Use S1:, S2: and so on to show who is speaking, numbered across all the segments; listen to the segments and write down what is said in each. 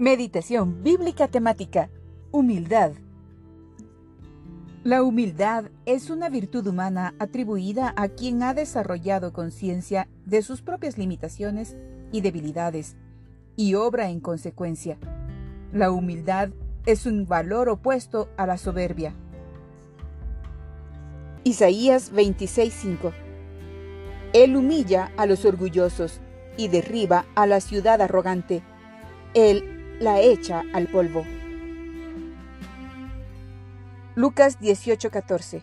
S1: Meditación bíblica temática. Humildad. La humildad es una virtud humana atribuida a quien ha desarrollado conciencia de sus propias limitaciones y debilidades y obra en consecuencia. La humildad es un valor opuesto a la soberbia. Isaías 26:5 Él humilla a los orgullosos y derriba a la ciudad arrogante. Él la echa al polvo. Lucas 18:14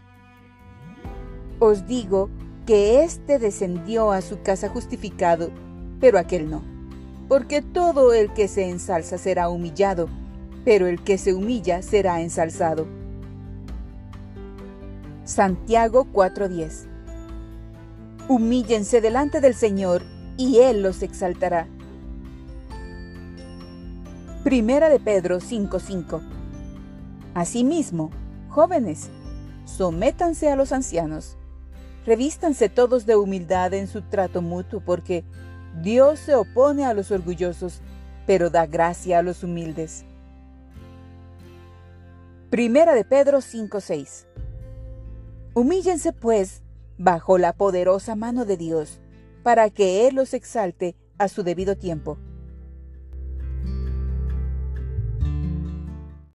S1: Os digo que éste descendió a su casa justificado, pero aquel no. Porque todo el que se ensalza será humillado, pero el que se humilla será ensalzado. Santiago 4:10 Humíllense delante del Señor y Él los exaltará. Primera de Pedro 5:5 Asimismo, jóvenes, sométanse a los ancianos. Revístanse todos de humildad en su trato mutuo, porque Dios se opone a los orgullosos, pero da gracia a los humildes. Primera de Pedro 5:6 Humíllense pues bajo la poderosa mano de Dios, para que Él los exalte a su debido tiempo